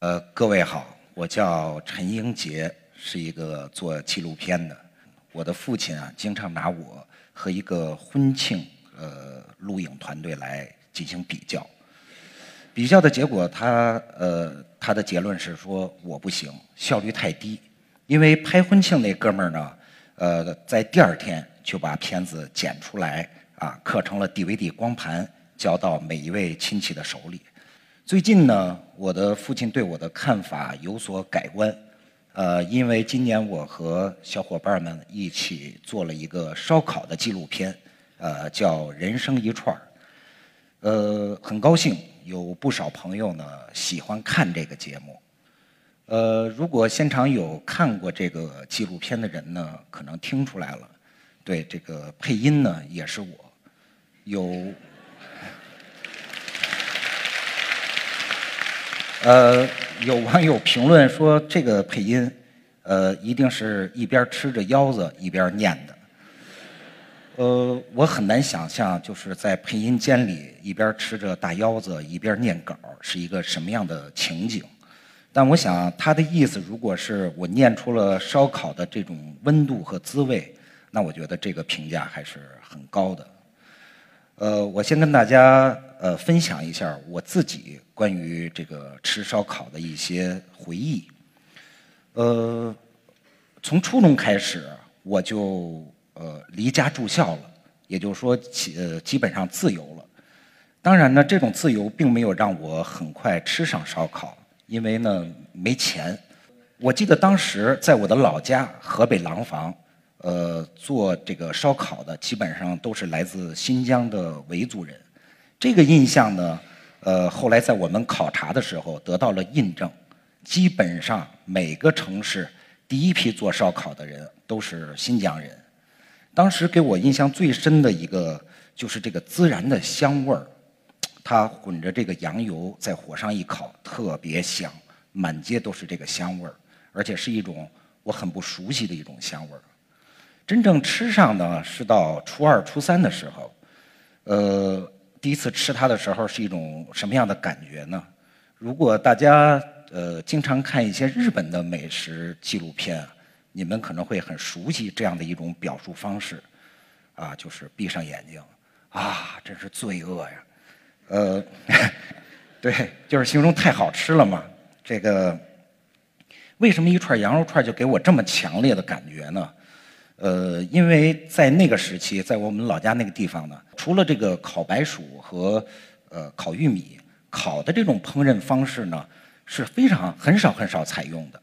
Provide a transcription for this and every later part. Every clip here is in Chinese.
呃，各位好，我叫陈英杰，是一个做纪录片的。我的父亲啊，经常拿我和一个婚庆呃录影团队来进行比较。比较的结果，他呃他的结论是说我不行，效率太低。因为拍婚庆那哥们儿呢，呃，在第二天就把片子剪出来啊，刻成了 DVD 光盘，交到每一位亲戚的手里。最近呢，我的父亲对我的看法有所改观。呃，因为今年我和小伙伴们一起做了一个烧烤的纪录片，呃，叫《人生一串儿》。呃，很高兴有不少朋友呢喜欢看这个节目。呃，如果现场有看过这个纪录片的人呢，可能听出来了，对这个配音呢也是我。有，呃。有网友评论说，这个配音，呃，一定是一边吃着腰子一边念的。呃，我很难想象，就是在配音间里一边吃着大腰子一边念稿是一个什么样的情景。但我想他的意思，如果是我念出了烧烤的这种温度和滋味，那我觉得这个评价还是很高的。呃，我先跟大家呃分享一下我自己关于这个吃烧烤的一些回忆。呃，从初中开始我就呃离家住校了，也就是说呃基本上自由了。当然呢，这种自由并没有让我很快吃上烧烤，因为呢没钱。我记得当时在我的老家河北廊坊。呃，做这个烧烤的基本上都是来自新疆的维族人，这个印象呢，呃，后来在我们考察的时候得到了印证，基本上每个城市第一批做烧烤的人都是新疆人。当时给我印象最深的一个就是这个孜然的香味儿，它混着这个羊油在火上一烤，特别香，满街都是这个香味儿，而且是一种我很不熟悉的一种香味儿。真正吃上呢，是到初二、初三的时候，呃，第一次吃它的时候是一种什么样的感觉呢？如果大家呃经常看一些日本的美食纪录片，你们可能会很熟悉这样的一种表述方式，啊，就是闭上眼睛，啊，真是罪恶呀，呃，对，就是形容太好吃了嘛。这个为什么一串羊肉串就给我这么强烈的感觉呢？呃，因为在那个时期，在我们老家那个地方呢，除了这个烤白薯和呃烤玉米，烤的这种烹饪方式呢是非常很少很少采用的。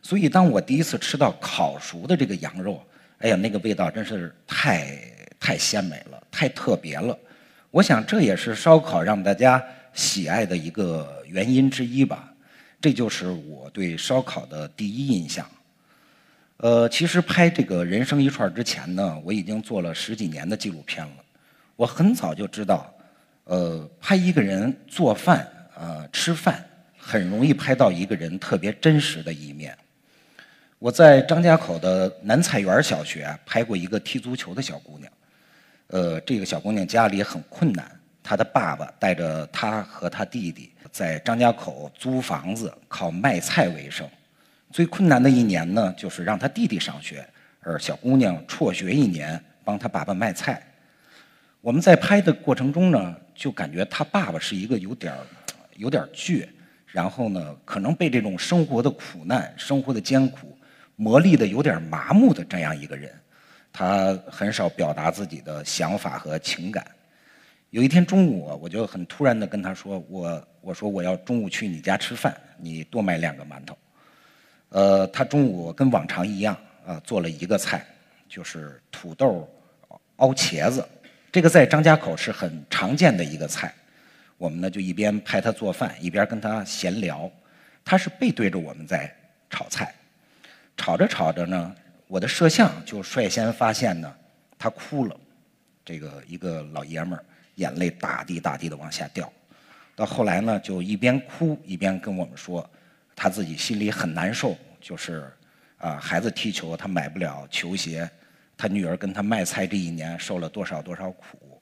所以，当我第一次吃到烤熟的这个羊肉，哎呀，那个味道真是太太鲜美了，太特别了。我想这也是烧烤让大家喜爱的一个原因之一吧。这就是我对烧烤的第一印象。呃，其实拍这个人生一串之前呢，我已经做了十几年的纪录片了。我很早就知道，呃，拍一个人做饭、呃吃饭，很容易拍到一个人特别真实的一面。我在张家口的南菜园小学拍过一个踢足球的小姑娘。呃，这个小姑娘家里很困难，她的爸爸带着她和她弟弟在张家口租房子，靠卖菜为生。最困难的一年呢，就是让他弟弟上学，而小姑娘辍学一年，帮他爸爸卖菜。我们在拍的过程中呢，就感觉他爸爸是一个有点儿、有点倔，然后呢，可能被这种生活的苦难、生活的艰苦磨砺的有点麻木的这样一个人。他很少表达自己的想法和情感。有一天中午，我就很突然的跟他说：“我我说我要中午去你家吃饭，你多买两个馒头。”呃，他中午跟往常一样，啊，做了一个菜，就是土豆熬茄子。这个在张家口是很常见的一个菜。我们呢就一边拍他做饭，一边跟他闲聊。他是背对着我们在炒菜，炒着炒着呢，我的摄像就率先发现呢，他哭了。这个一个老爷们儿，眼泪大滴大滴的往下掉。到后来呢，就一边哭一边跟我们说。他自己心里很难受，就是啊，孩子踢球他买不了球鞋，他女儿跟他卖菜这一年受了多少多少苦。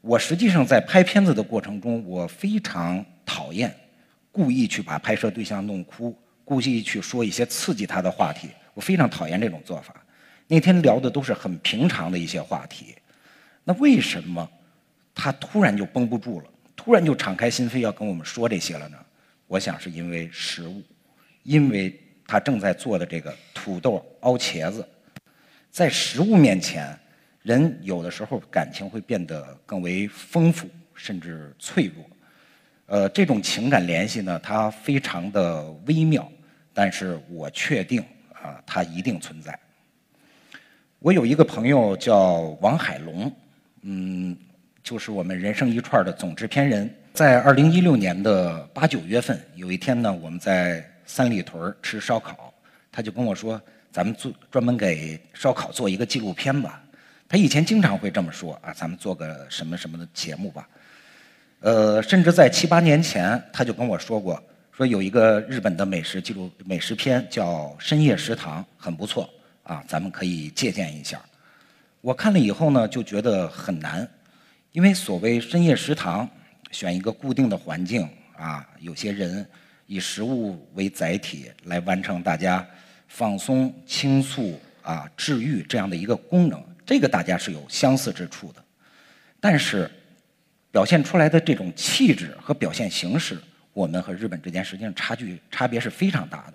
我实际上在拍片子的过程中，我非常讨厌故意去把拍摄对象弄哭，故意去说一些刺激他的话题。我非常讨厌这种做法。那天聊的都是很平常的一些话题，那为什么他突然就绷不住了，突然就敞开心扉要跟我们说这些了呢？我想是因为食物，因为他正在做的这个土豆熬茄子，在食物面前，人有的时候感情会变得更为丰富，甚至脆弱。呃，这种情感联系呢，它非常的微妙，但是我确定啊，它一定存在。我有一个朋友叫王海龙，嗯，就是我们人生一串的总制片人。在二零一六年的八九月份，有一天呢，我们在三里屯吃烧烤，他就跟我说：“咱们做专门给烧烤做一个纪录片吧。”他以前经常会这么说啊，咱们做个什么什么的节目吧。呃，甚至在七八年前，他就跟我说过，说有一个日本的美食纪录美食片叫《深夜食堂》，很不错啊，咱们可以借鉴一下。我看了以后呢，就觉得很难，因为所谓深夜食堂。选一个固定的环境啊，有些人以食物为载体来完成大家放松、倾诉啊、治愈这样的一个功能，这个大家是有相似之处的。但是表现出来的这种气质和表现形式，我们和日本之间实际上差距差别是非常大的。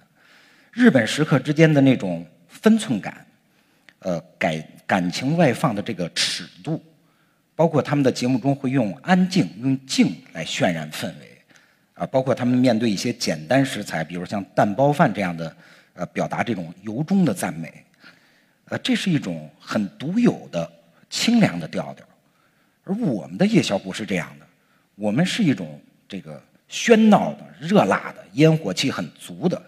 日本食客之间的那种分寸感，呃，感感情外放的这个尺度。包括他们的节目中会用安静、用静来渲染氛围，啊，包括他们面对一些简单食材，比如像蛋包饭这样的，呃，表达这种由衷的赞美，呃，这是一种很独有的清凉的调调，而我们的夜宵不是这样的，我们是一种这个喧闹的、热辣的、烟火气很足的，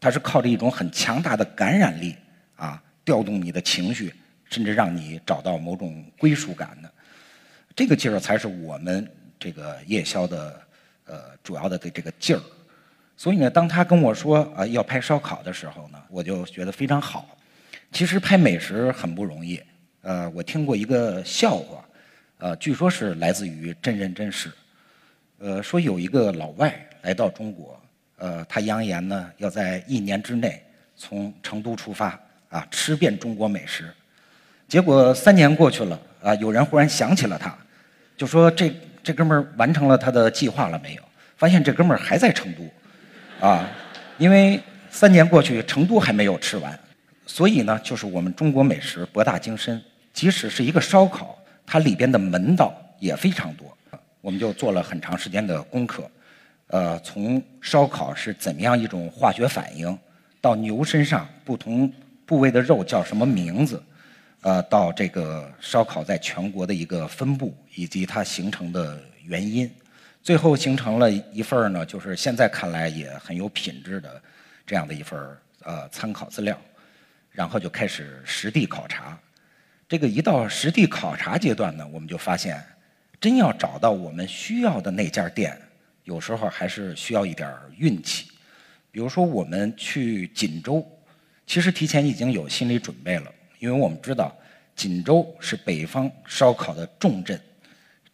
它是靠着一种很强大的感染力啊，调动你的情绪，甚至让你找到某种归属感的。这个劲儿才是我们这个夜宵的呃主要的的这个劲儿，所以呢，当他跟我说啊要拍烧烤的时候呢，我就觉得非常好。其实拍美食很不容易，呃，我听过一个笑话，呃，据说是来自于真人真事，呃，说有一个老外来到中国，呃，他扬言呢要在一年之内从成都出发啊吃遍中国美食，结果三年过去了啊，有人忽然想起了他。就说这这哥们儿完成了他的计划了没有？发现这哥们儿还在成都，啊，因为三年过去，成都还没有吃完，所以呢，就是我们中国美食博大精深，即使是一个烧烤，它里边的门道也非常多。我们就做了很长时间的功课，呃，从烧烤是怎么样一种化学反应，到牛身上不同部位的肉叫什么名字。呃，到这个烧烤在全国的一个分布以及它形成的原因，最后形成了一份呢，就是现在看来也很有品质的这样的一份呃参考资料，然后就开始实地考察。这个一到实地考察阶段呢，我们就发现，真要找到我们需要的那家店，有时候还是需要一点运气。比如说我们去锦州，其实提前已经有心理准备了。因为我们知道，锦州是北方烧烤的重镇，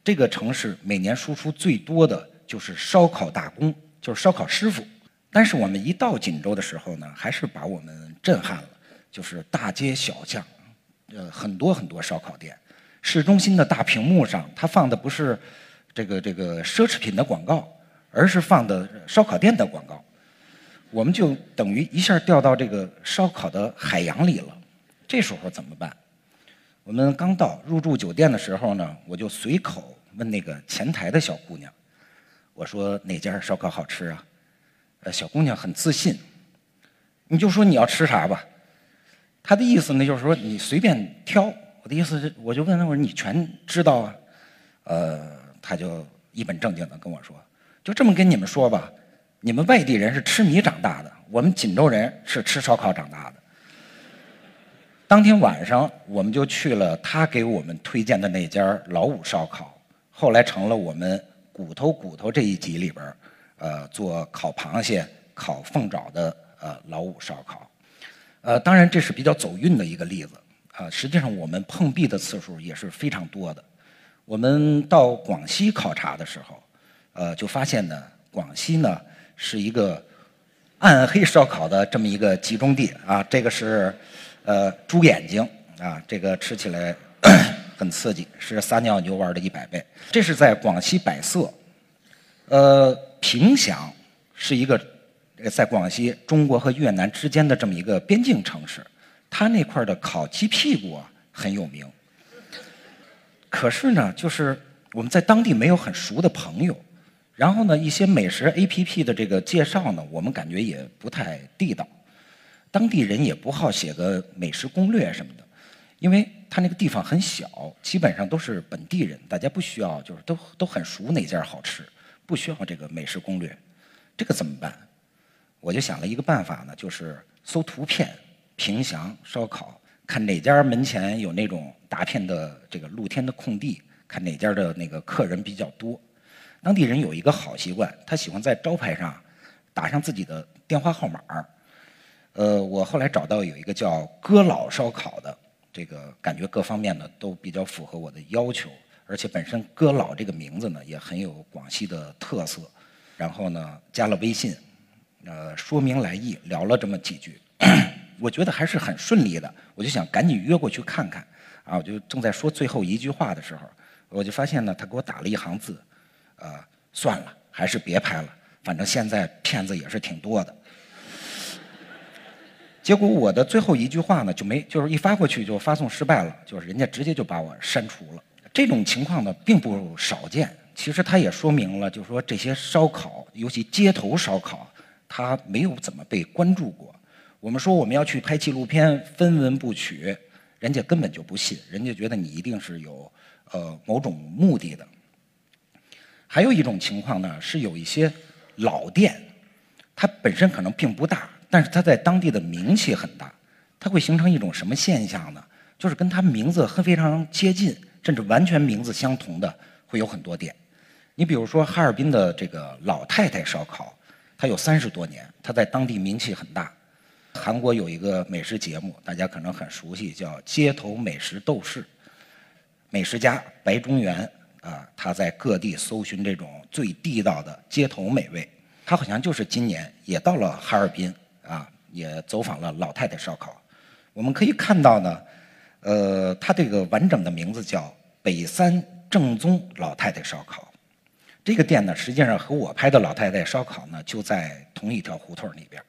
这个城市每年输出最多的就是烧烤大工，就是烧烤师傅。但是我们一到锦州的时候呢，还是把我们震撼了，就是大街小巷，呃，很多很多烧烤店。市中心的大屏幕上，它放的不是这个这个奢侈品的广告，而是放的烧烤店的广告。我们就等于一下掉到这个烧烤的海洋里了。这时候怎么办？我们刚到入住酒店的时候呢，我就随口问那个前台的小姑娘：“我说哪家烧烤好吃啊？”呃，小姑娘很自信：“你就说你要吃啥吧。”她的意思呢，就是说你随便挑。我的意思是，我就问她：“我说你全知道啊？”呃，她就一本正经的跟我说：“就这么跟你们说吧，你们外地人是吃米长大的，我们锦州人是吃烧烤长大的。”当天晚上，我们就去了他给我们推荐的那家老五烧烤，后来成了我们骨头骨头这一集里边呃，做烤螃蟹、烤凤爪的呃老五烧烤。呃，当然这是比较走运的一个例子啊。实际上我们碰壁的次数也是非常多的。我们到广西考察的时候，呃，就发现呢，广西呢是一个暗黑烧烤的这么一个集中地啊。这个是呃猪眼睛啊，这个吃起来 很刺激，是撒尿牛丸的一百倍。这是在广西百色，呃，凭祥是一个在广西中国和越南之间的这么一个边境城市，它那块的烤鸡屁股啊很有名。可是呢，就是我们在当地没有很熟的朋友。然后呢，一些美食 APP 的这个介绍呢，我们感觉也不太地道，当地人也不好写个美食攻略什么的，因为他那个地方很小，基本上都是本地人，大家不需要，就是都都很熟哪家好吃，不需要这个美食攻略，这个怎么办？我就想了一个办法呢，就是搜图片，平祥烧烤，看哪家门前有那种大片的这个露天的空地，看哪家的那个客人比较多。当地人有一个好习惯，他喜欢在招牌上打上自己的电话号码呃，我后来找到有一个叫“哥老烧烤”的，这个感觉各方面呢都比较符合我的要求，而且本身“哥老”这个名字呢也很有广西的特色。然后呢，加了微信，呃，说明来意，聊了这么几句，我觉得还是很顺利的。我就想赶紧约过去看看。啊，我就正在说最后一句话的时候，我就发现呢，他给我打了一行字。呃，算了，还是别拍了。反正现在骗子也是挺多的。结果我的最后一句话呢，就没就是一发过去就发送失败了，就是人家直接就把我删除了。这种情况呢并不少见。其实它也说明了，就是说这些烧烤，尤其街头烧烤，它没有怎么被关注过。我们说我们要去拍纪录片，分文不取，人家根本就不信，人家觉得你一定是有呃某种目的的。还有一种情况呢，是有一些老店，它本身可能并不大，但是它在当地的名气很大。它会形成一种什么现象呢？就是跟它名字很非常接近，甚至完全名字相同的，会有很多店。你比如说哈尔滨的这个老太太烧烤，它有三十多年，它在当地名气很大。韩国有一个美食节目，大家可能很熟悉，叫《街头美食斗士》，美食家白中原。啊，他在各地搜寻这种最地道的街头美味。他好像就是今年也到了哈尔滨啊，也走访了老太太烧烤。我们可以看到呢，呃，他这个完整的名字叫北三正宗老太太烧烤。这个店呢，实际上和我拍的老太太烧烤呢，就在同一条胡同里边。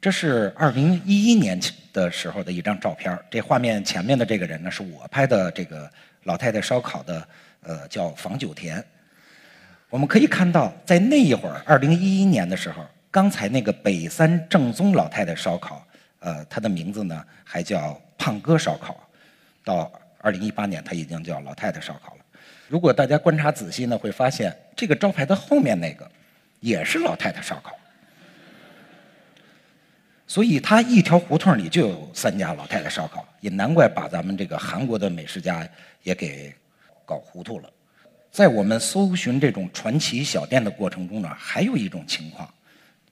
这是二零一一年的时候的一张照片。这画面前面的这个人呢，是我拍的这个老太太烧烤的。呃，叫房九田。我们可以看到，在那一会儿，二零一一年的时候，刚才那个北三正宗老太太烧烤，呃，它的名字呢还叫胖哥烧烤。到二零一八年，它已经叫老太太烧烤了。如果大家观察仔细呢，会发现这个招牌的后面那个也是老太太烧烤。所以，它一条胡同里就有三家老太太烧烤，也难怪把咱们这个韩国的美食家也给。搞糊涂了，在我们搜寻这种传奇小店的过程中呢，还有一种情况，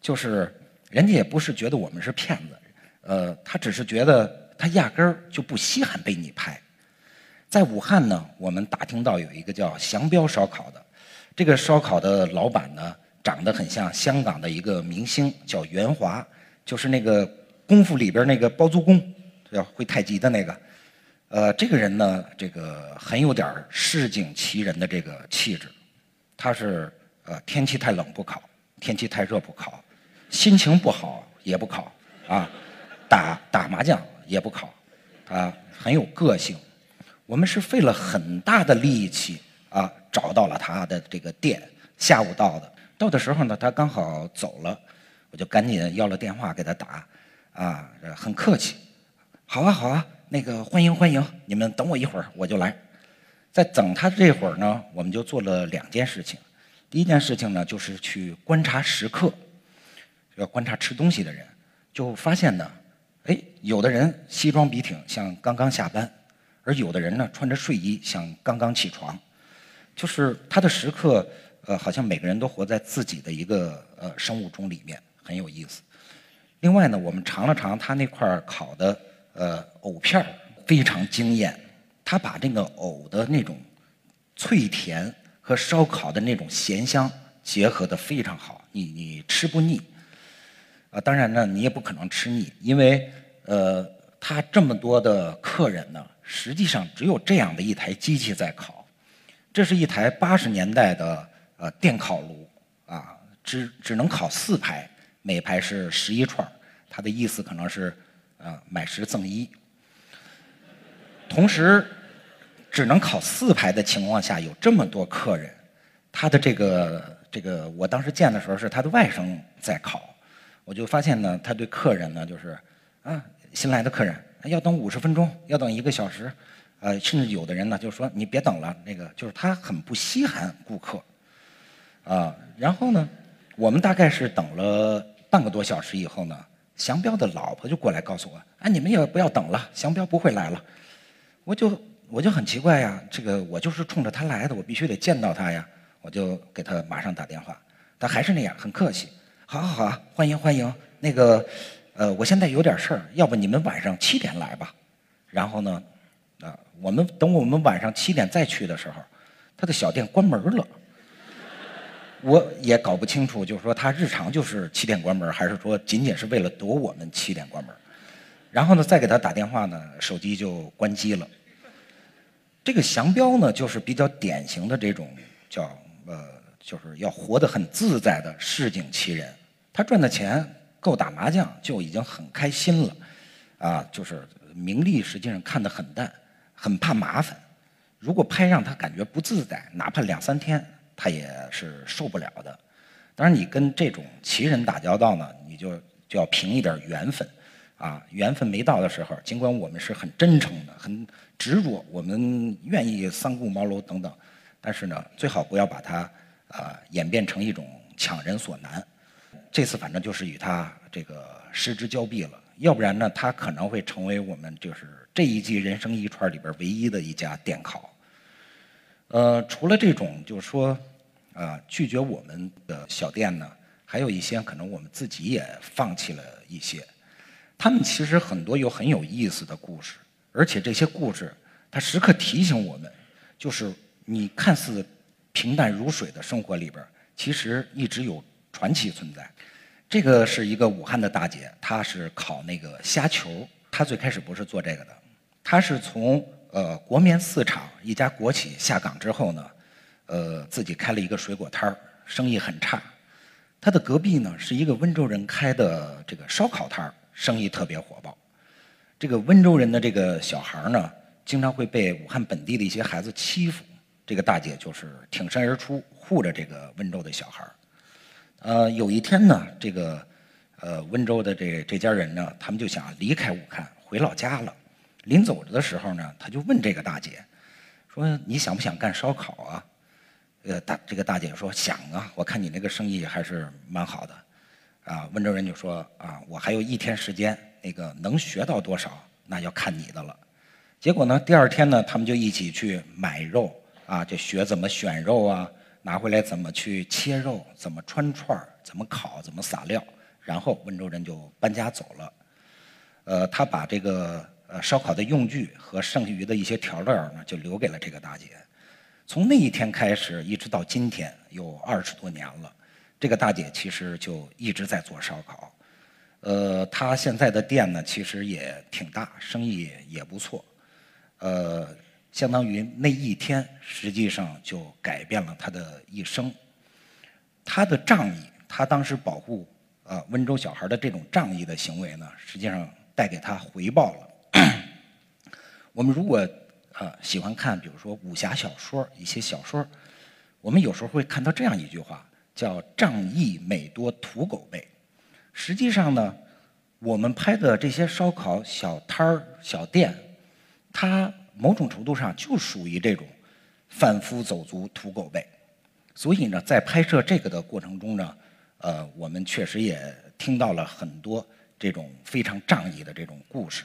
就是人家也不是觉得我们是骗子，呃，他只是觉得他压根儿就不稀罕被你拍。在武汉呢，我们打听到有一个叫祥彪烧烤的，这个烧烤的老板呢，长得很像香港的一个明星，叫袁华，就是那个功夫里边那个包租公，要会太极的那个。呃，这个人呢，这个很有点市井奇人的这个气质。他是呃，天气太冷不烤，天气太热不烤，心情不好也不考啊，打打麻将也不考啊很有个性。我们是费了很大的力气啊，找到了他的这个店。下午到的，到的时候呢，他刚好走了，我就赶紧要了电话给他打，啊，很客气，好啊，好啊。那个欢迎欢迎，你们等我一会儿，我就来。在等他这会儿呢，我们就做了两件事情。第一件事情呢，就是去观察食要观察吃东西的人，就发现呢，哎，有的人西装笔挺，像刚刚下班；而有的人呢，穿着睡衣，像刚刚起床。就是他的食客，呃，好像每个人都活在自己的一个呃生物钟里面，很有意思。另外呢，我们尝了尝他那块烤的。呃，藕片非常惊艳，他把这个藕的那种脆甜和烧烤的那种咸香结合的非常好。你你吃不腻。啊，当然呢，你也不可能吃腻，因为呃，他这么多的客人呢，实际上只有这样的一台机器在烤。这是一台八十年代的呃电烤炉啊，只只能烤四排，每排是十一串他的意思可能是呃买十赠一。同时，只能烤四排的情况下，有这么多客人，他的这个这个，我当时见的时候是他的外甥在烤。我就发现呢，他对客人呢，就是啊，新来的客人要等五十分钟，要等一个小时，呃，甚至有的人呢，就说你别等了，那个就是他很不稀罕顾客，啊，然后呢，我们大概是等了半个多小时以后呢，祥彪的老婆就过来告诉我，哎，你们也不要等了，祥彪不会来了。我就我就很奇怪呀，这个我就是冲着他来的，我必须得见到他呀，我就给他马上打电话，他还是那样很客气。好好好，欢迎欢迎。那个，呃，我现在有点事儿，要不你们晚上七点来吧。然后呢，啊，我们等我们晚上七点再去的时候，他的小店关门了。我也搞不清楚，就是说他日常就是七点关门，还是说仅仅是为了躲我们七点关门。然后呢，再给他打电话呢，手机就关机了。这个祥彪呢，就是比较典型的这种叫呃，就是要活得很自在的市井奇人。他赚的钱够打麻将就已经很开心了，啊，就是名利实际上看得很淡，很怕麻烦。如果拍让他感觉不自在，哪怕两三天他也是受不了的。当然，你跟这种奇人打交道呢，你就就要凭一点缘分，啊，缘分没到的时候，尽管我们是很真诚的、很执着，我们愿意三顾茅庐等等，但是呢，最好不要把它啊演变成一种强人所难。这次反正就是与他这个失之交臂了，要不然呢，他可能会成为我们就是这一季人生一串里边唯一的一家电烤。呃，除了这种就是说，啊拒绝我们的小店呢，还有一些可能我们自己也放弃了一些。他们其实很多有很有意思的故事，而且这些故事他时刻提醒我们，就是你看似平淡如水的生活里边，其实一直有。传奇存在，这个是一个武汉的大姐，她是烤那个虾球。她最开始不是做这个的，她是从呃国棉四厂一家国企下岗之后呢，呃自己开了一个水果摊儿，生意很差。她的隔壁呢是一个温州人开的这个烧烤摊儿，生意特别火爆。这个温州人的这个小孩儿呢，经常会被武汉本地的一些孩子欺负，这个大姐就是挺身而出，护着这个温州的小孩儿。呃，有一天呢，这个呃温州的这这家人呢，他们就想离开武汉回老家了。临走的时候呢，他就问这个大姐，说你想不想干烧烤啊？呃，大这个大姐说想啊，我看你那个生意还是蛮好的。啊，温州人就说啊，我还有一天时间，那个能学到多少，那要看你的了。结果呢，第二天呢，他们就一起去买肉啊，就学怎么选肉啊。拿回来怎么去切肉，怎么穿串儿，怎么烤，怎么撒料，然后温州人就搬家走了。呃，他把这个呃烧烤的用具和剩余的一些调料呢，就留给了这个大姐。从那一天开始，一直到今天，有二十多年了。这个大姐其实就一直在做烧烤。呃，她现在的店呢，其实也挺大，生意也不错。呃。相当于那一天，实际上就改变了他的一生。他的仗义，他当时保护啊温州小孩的这种仗义的行为呢，实际上带给他回报了。我们如果啊喜欢看，比如说武侠小说，一些小说，我们有时候会看到这样一句话，叫“仗义每多土狗辈”。实际上呢，我们拍的这些烧烤小摊儿、小店，它。某种程度上就属于这种贩夫走卒、土狗辈，所以呢，在拍摄这个的过程中呢，呃，我们确实也听到了很多这种非常仗义的这种故事。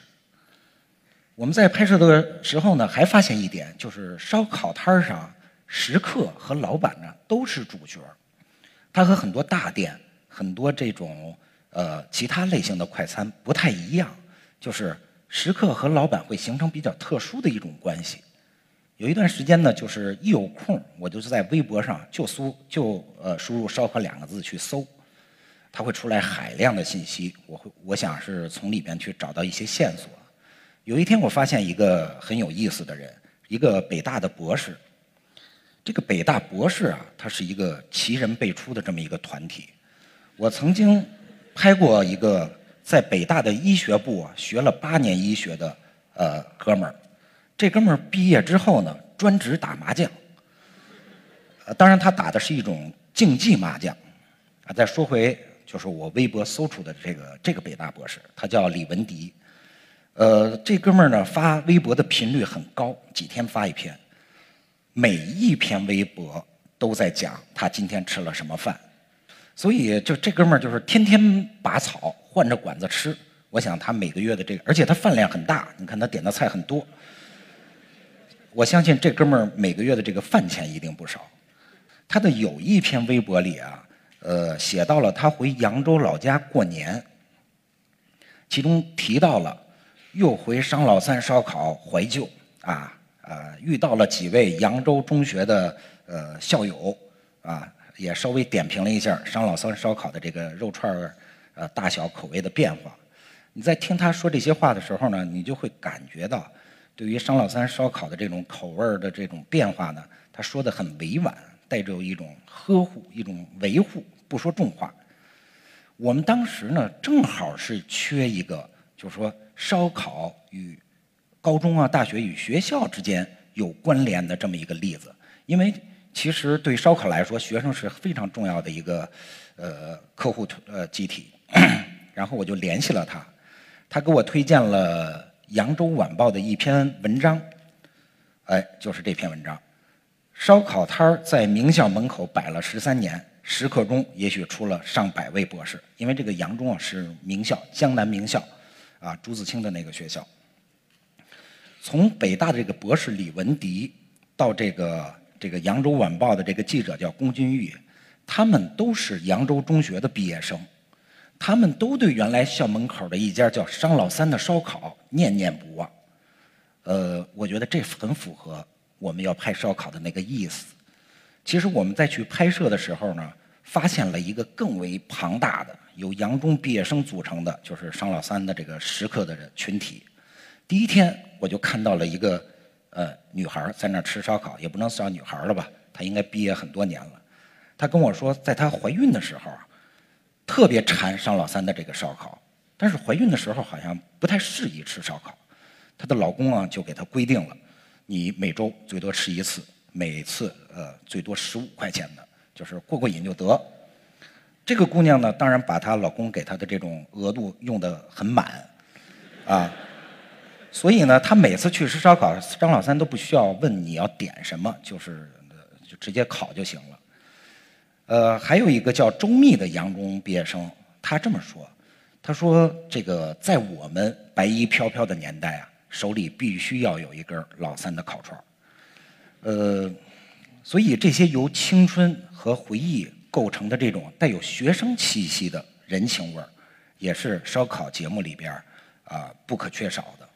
我们在拍摄的时候呢，还发现一点，就是烧烤摊上食客和老板呢都是主角，他和很多大店、很多这种呃其他类型的快餐不太一样，就是。食客和老板会形成比较特殊的一种关系。有一段时间呢，就是一有空，我就是在微博上就搜就呃输入“烧烤”两个字去搜，它会出来海量的信息，我会我想是从里边去找到一些线索。有一天我发现一个很有意思的人，一个北大的博士。这个北大博士啊，他是一个奇人辈出的这么一个团体。我曾经拍过一个在北大的医学部啊学了八年医学的呃哥们儿，这哥们儿毕业之后呢，专职打麻将。呃，当然他打的是一种竞技麻将。啊，再说回就是我微博搜出的这个这个北大博士，他叫李文迪。呃，这哥们儿呢发微博的频率很高，几天发一篇。每一篇微博都在讲他今天吃了什么饭，所以就这哥们儿就是天天拔草换着馆子吃。我想他每个月的这个，而且他饭量很大，你看他点的菜很多。我相信这哥们儿每个月的这个饭钱一定不少。他的有一篇微博里啊，呃，写到了他回扬州老家过年，其中提到了又回商老三烧烤怀旧啊。呃，遇到了几位扬州中学的呃校友，啊，也稍微点评了一下商老三烧烤的这个肉串儿，呃，大小口味的变化。你在听他说这些话的时候呢，你就会感觉到，对于商老三烧烤的这种口味的这种变化呢，他说的很委婉，带着一种呵护、一种维护，不说重话。我们当时呢，正好是缺一个，就是说烧烤与。高中啊，大学与学校之间有关联的这么一个例子，因为其实对烧烤来说，学生是非常重要的一个呃客户呃集体。然后我就联系了他，他给我推荐了《扬州晚报》的一篇文章，哎，就是这篇文章。烧烤摊儿在名校门口摆了十三年，食客中也许出了上百位博士，因为这个扬州啊是名校，江南名校，啊朱自清的那个学校。从北大的这个博士李文迪，到这个这个扬州晚报的这个记者叫龚君玉，他们都是扬州中学的毕业生，他们都对原来校门口的一家叫商老三的烧烤念念不忘。呃，我觉得这很符合我们要拍烧烤的那个意思。其实我们在去拍摄的时候呢，发现了一个更为庞大的由扬中毕业生组成的，就是商老三的这个食客的群体。第一天我就看到了一个呃女孩在那吃烧烤，也不能算女孩了吧，她应该毕业很多年了。她跟我说，在她怀孕的时候啊，特别馋商老三的这个烧烤，但是怀孕的时候好像不太适宜吃烧烤。她的老公啊就给她规定了，你每周最多吃一次，每次呃最多十五块钱的，就是过过瘾就得。这个姑娘呢，当然把她老公给她的这种额度用得很满，啊。所以呢，她每次去吃烧烤，张老三都不需要问你要点什么，就是就直接烤就行了。呃，还有一个叫周密的杨中毕业生，他这么说：“他说这个在我们白衣飘飘的年代啊，手里必须要有一根老三的烤串呃，所以这些由青春和回忆构成的这种带有学生气息的人情味儿，也是烧烤节目里边啊不可缺少的。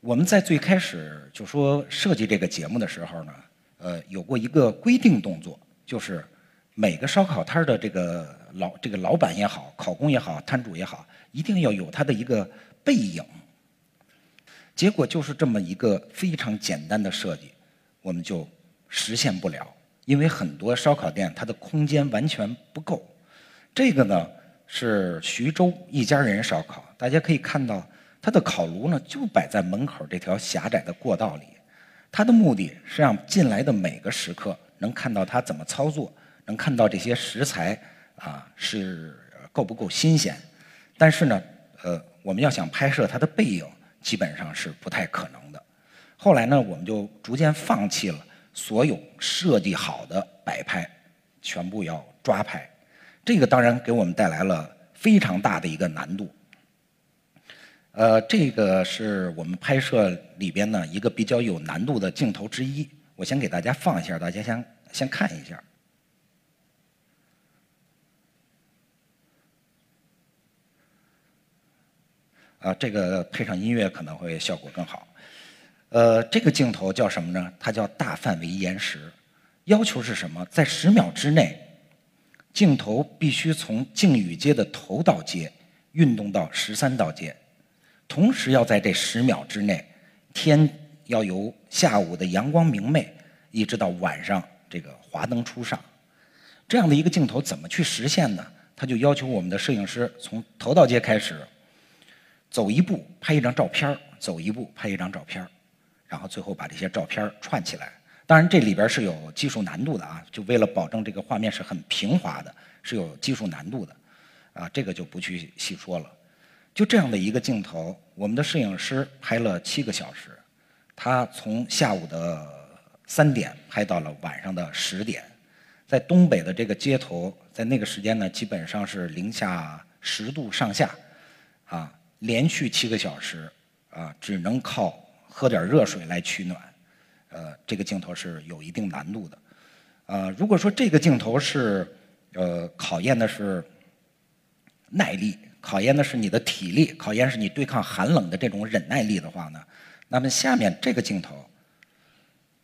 我们在最开始就说设计这个节目的时候呢，呃，有过一个规定动作，就是每个烧烤摊的这个老这个老板也好，烤工也好，摊主也好，一定要有他的一个背影。结果就是这么一个非常简单的设计，我们就实现不了，因为很多烧烤店它的空间完全不够。这个呢是徐州一家人烧烤，大家可以看到。他的烤炉呢，就摆在门口这条狭窄的过道里。他的目的是让进来的每个食客能看到他怎么操作，能看到这些食材啊是够不够新鲜。但是呢，呃，我们要想拍摄它的背影，基本上是不太可能的。后来呢，我们就逐渐放弃了所有设计好的摆拍，全部要抓拍。这个当然给我们带来了非常大的一个难度。呃，这个是我们拍摄里边呢一个比较有难度的镜头之一。我先给大家放一下，大家先先看一下。啊，这个配上音乐可能会效果更好。呃，这个镜头叫什么呢？它叫大范围延时。要求是什么？在十秒之内，镜头必须从靖宇街的头道街运动到十三道街，同时要在这十秒之内，天要由下午的阳光明媚，一直到晚上这个华灯初上。这样的一个镜头怎么去实现呢？他就要求我们的摄影师从头道街开始，走一步拍一张照片走一步拍一张照片然后最后把这些照片串起来。当然，这里边是有技术难度的啊，就为了保证这个画面是很平滑的，是有技术难度的，啊，这个就不去细说了。就这样的一个镜头，我们的摄影师拍了七个小时，他从下午的三点拍到了晚上的十点，在东北的这个街头，在那个时间呢，基本上是零下十度上下，啊，连续七个小时，啊，只能靠喝点热水来取暖。呃，这个镜头是有一定难度的，呃，如果说这个镜头是，呃，考验的是耐力，考验的是你的体力，考验是你对抗寒冷的这种忍耐力的话呢，那么下面这个镜头，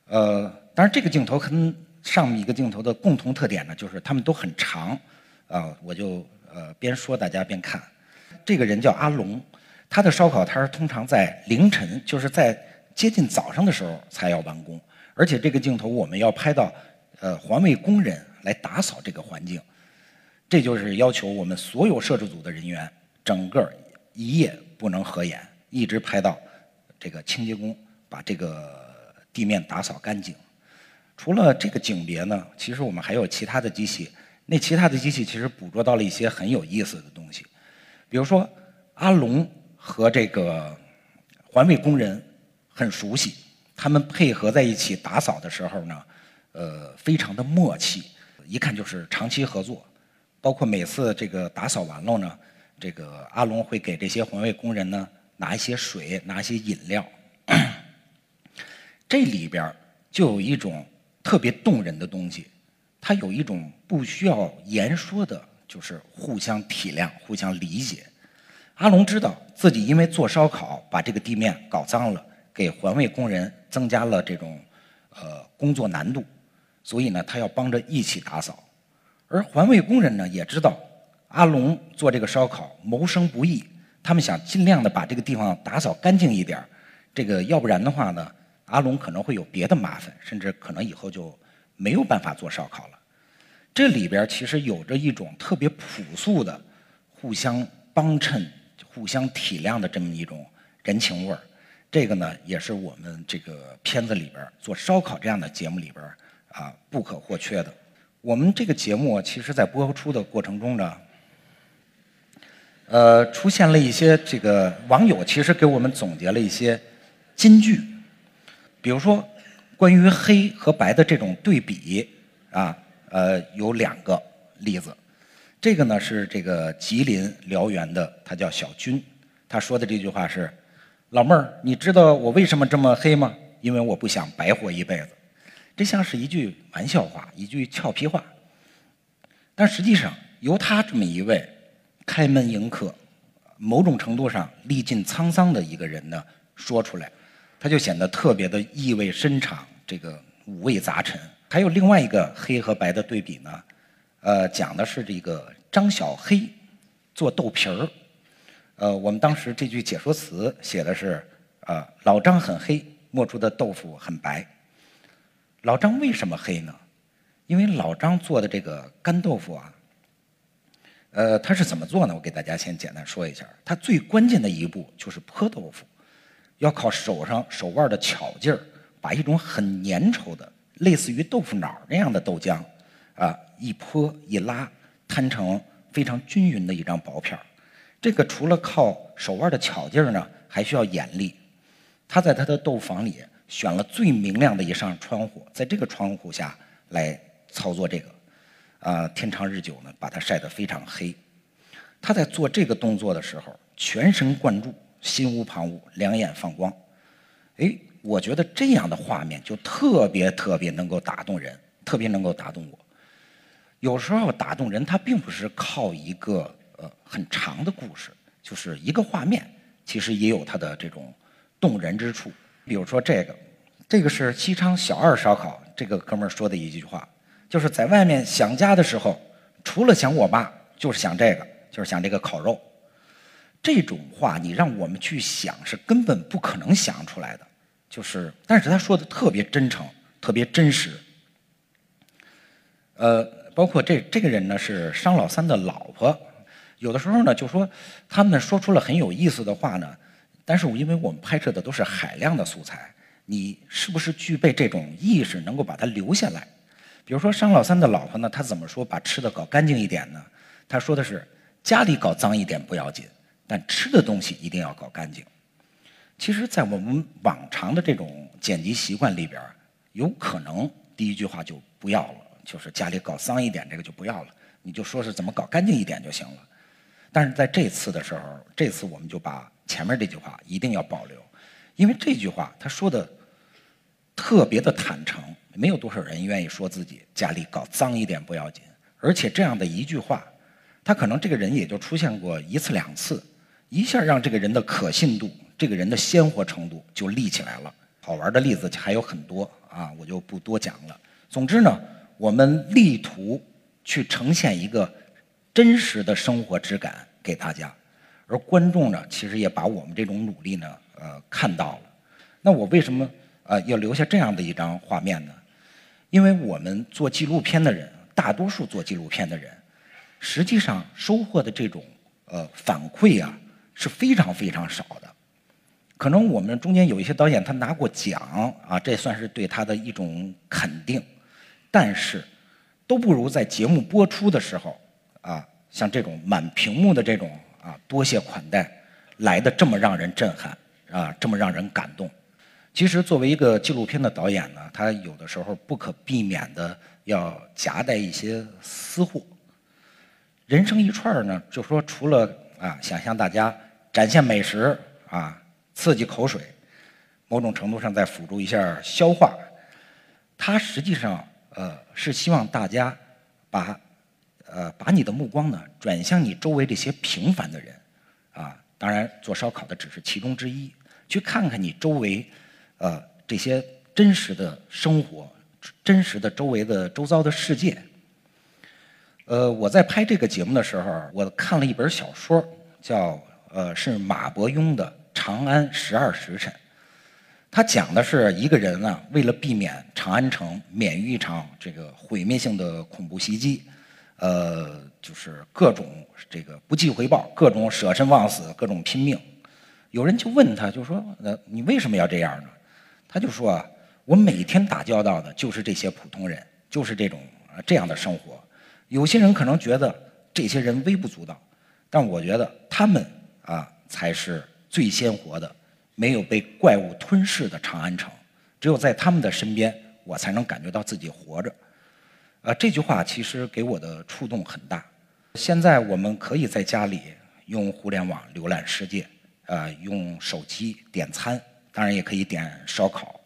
呃，当然这个镜头跟上面一个镜头的共同特点呢，就是它们都很长，啊，我就呃边说大家边看，这个人叫阿龙，他的烧烤摊通常在凌晨，就是在。接近早上的时候才要完工，而且这个镜头我们要拍到，呃，环卫工人来打扫这个环境，这就是要求我们所有摄制组的人员，整个一夜不能合眼，一直拍到这个清洁工把这个地面打扫干净。除了这个景别呢，其实我们还有其他的机器，那其他的机器其实捕捉到了一些很有意思的东西，比如说阿龙和这个环卫工人。很熟悉，他们配合在一起打扫的时候呢，呃，非常的默契，一看就是长期合作。包括每次这个打扫完了呢，这个阿龙会给这些环卫工人呢拿一些水，拿一些饮料。这里边就有一种特别动人的东西，它有一种不需要言说的，就是互相体谅、互相理解。阿龙知道自己因为做烧烤把这个地面搞脏了。给环卫工人增加了这种呃工作难度，所以呢，他要帮着一起打扫。而环卫工人呢，也知道阿龙做这个烧烤谋生不易，他们想尽量的把这个地方打扫干净一点这个要不然的话呢，阿龙可能会有别的麻烦，甚至可能以后就没有办法做烧烤了。这里边其实有着一种特别朴素的互相帮衬、互相体谅的这么一种人情味儿。这个呢，也是我们这个片子里边做烧烤这样的节目里边啊不可或缺的。我们这个节目其实，在播出的过程中呢，呃，出现了一些这个网友其实给我们总结了一些金句，比如说关于黑和白的这种对比啊，呃，有两个例子。这个呢是这个吉林辽源的，他叫小军，他说的这句话是。老妹儿，你知道我为什么这么黑吗？因为我不想白活一辈子。这像是一句玩笑话，一句俏皮话。但实际上，由他这么一位开门迎客、某种程度上历尽沧桑的一个人呢，说出来，他就显得特别的意味深长，这个五味杂陈。还有另外一个黑和白的对比呢，呃，讲的是这个张小黑做豆皮儿。呃，我们当时这句解说词写的是，呃，老张很黑，磨出的豆腐很白。老张为什么黑呢？因为老张做的这个干豆腐啊，呃，他是怎么做呢？我给大家先简单说一下。他最关键的一步就是泼豆腐，要靠手上手腕的巧劲儿，把一种很粘稠的，类似于豆腐脑那样的豆浆，啊，一泼一拉，摊成非常均匀的一张薄片儿。这个除了靠手腕的巧劲儿呢，还需要眼力。他在他的豆房里选了最明亮的一扇窗户，在这个窗户下来操作这个，啊，天长日久呢，把它晒得非常黑。他在做这个动作的时候，全神贯注，心无旁骛，两眼放光。哎，我觉得这样的画面就特别特别能够打动人，特别能够打动我。有时候打动人，他并不是靠一个。呃，很长的故事，就是一个画面，其实也有它的这种动人之处。比如说这个，这个是西昌小二烧烤这个哥们儿说的一句话，就是在外面想家的时候，除了想我爸，就是想这个，就是想这个烤肉。这种话你让我们去想，是根本不可能想出来的。就是，但是他说的特别真诚，特别真实。呃，包括这这个人呢，是商老三的老婆。有的时候呢，就说他们说出了很有意思的话呢，但是因为我们拍摄的都是海量的素材，你是不是具备这种意识，能够把它留下来？比如说商老三的老婆呢，他怎么说把吃的搞干净一点呢？他说的是家里搞脏一点不要紧，但吃的东西一定要搞干净。其实，在我们往常的这种剪辑习惯里边，有可能第一句话就不要了，就是家里搞脏一点，这个就不要了，你就说是怎么搞干净一点就行了。但是在这次的时候，这次我们就把前面这句话一定要保留，因为这句话他说的特别的坦诚，没有多少人愿意说自己家里搞脏一点不要紧，而且这样的一句话，他可能这个人也就出现过一次两次，一下让这个人的可信度。这个人的鲜活程度就立起来了。好玩的例子还有很多啊，我就不多讲了。总之呢，我们力图去呈现一个真实的生活质感给大家，而观众呢，其实也把我们这种努力呢，呃，看到了。那我为什么呃要留下这样的一张画面呢？因为我们做纪录片的人，大多数做纪录片的人，实际上收获的这种呃反馈啊是非常非常少的。可能我们中间有一些导演，他拿过奖啊，这算是对他的一种肯定，但是都不如在节目播出的时候啊，像这种满屏幕的这种啊，多谢款待来的这么让人震撼啊，这么让人感动。其实作为一个纪录片的导演呢，他有的时候不可避免的要夹带一些私货。人生一串呢，就说除了啊，想向大家展现美食啊。刺激口水，某种程度上在辅助一下消化。它实际上呃是希望大家把呃把你的目光呢转向你周围这些平凡的人啊，当然做烧烤的只是其中之一，去看看你周围呃这些真实的生活，真实的周围的周遭的世界。呃，我在拍这个节目的时候，我看了一本小说，叫呃是马伯庸的。长安十二时辰，他讲的是一个人啊，为了避免长安城免于一场这个毁灭性的恐怖袭击，呃，就是各种这个不计回报，各种舍身忘死，各种拼命。有人就问他，就说：“呃，你为什么要这样呢？”他就说：“啊，我每天打交道的就是这些普通人，就是这种这样的生活。有些人可能觉得这些人微不足道，但我觉得他们啊才是。”最鲜活的，没有被怪物吞噬的长安城，只有在他们的身边，我才能感觉到自己活着。啊，这句话其实给我的触动很大。现在我们可以在家里用互联网浏览世界，呃，用手机点餐，当然也可以点烧烤。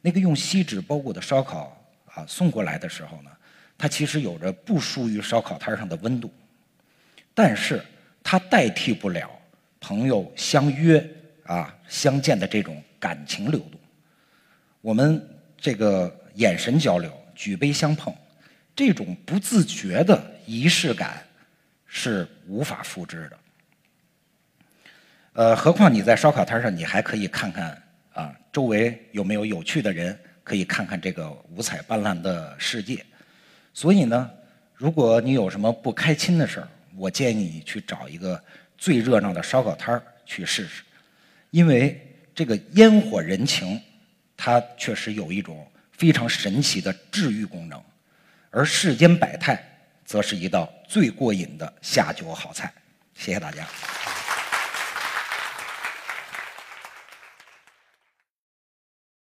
那个用锡纸包裹的烧烤啊，送过来的时候呢，它其实有着不输于烧烤摊上的温度，但是它代替不了。朋友相约啊相见的这种感情流动，我们这个眼神交流、举杯相碰，这种不自觉的仪式感是无法复制的。呃，何况你在烧烤摊上，你还可以看看啊周围有没有有趣的人，可以看看这个五彩斑斓的世界。所以呢，如果你有什么不开心的事儿，我建议你去找一个。最热闹的烧烤摊儿去试试，因为这个烟火人情，它确实有一种非常神奇的治愈功能，而世间百态，则是一道最过瘾的下酒好菜。谢谢大家。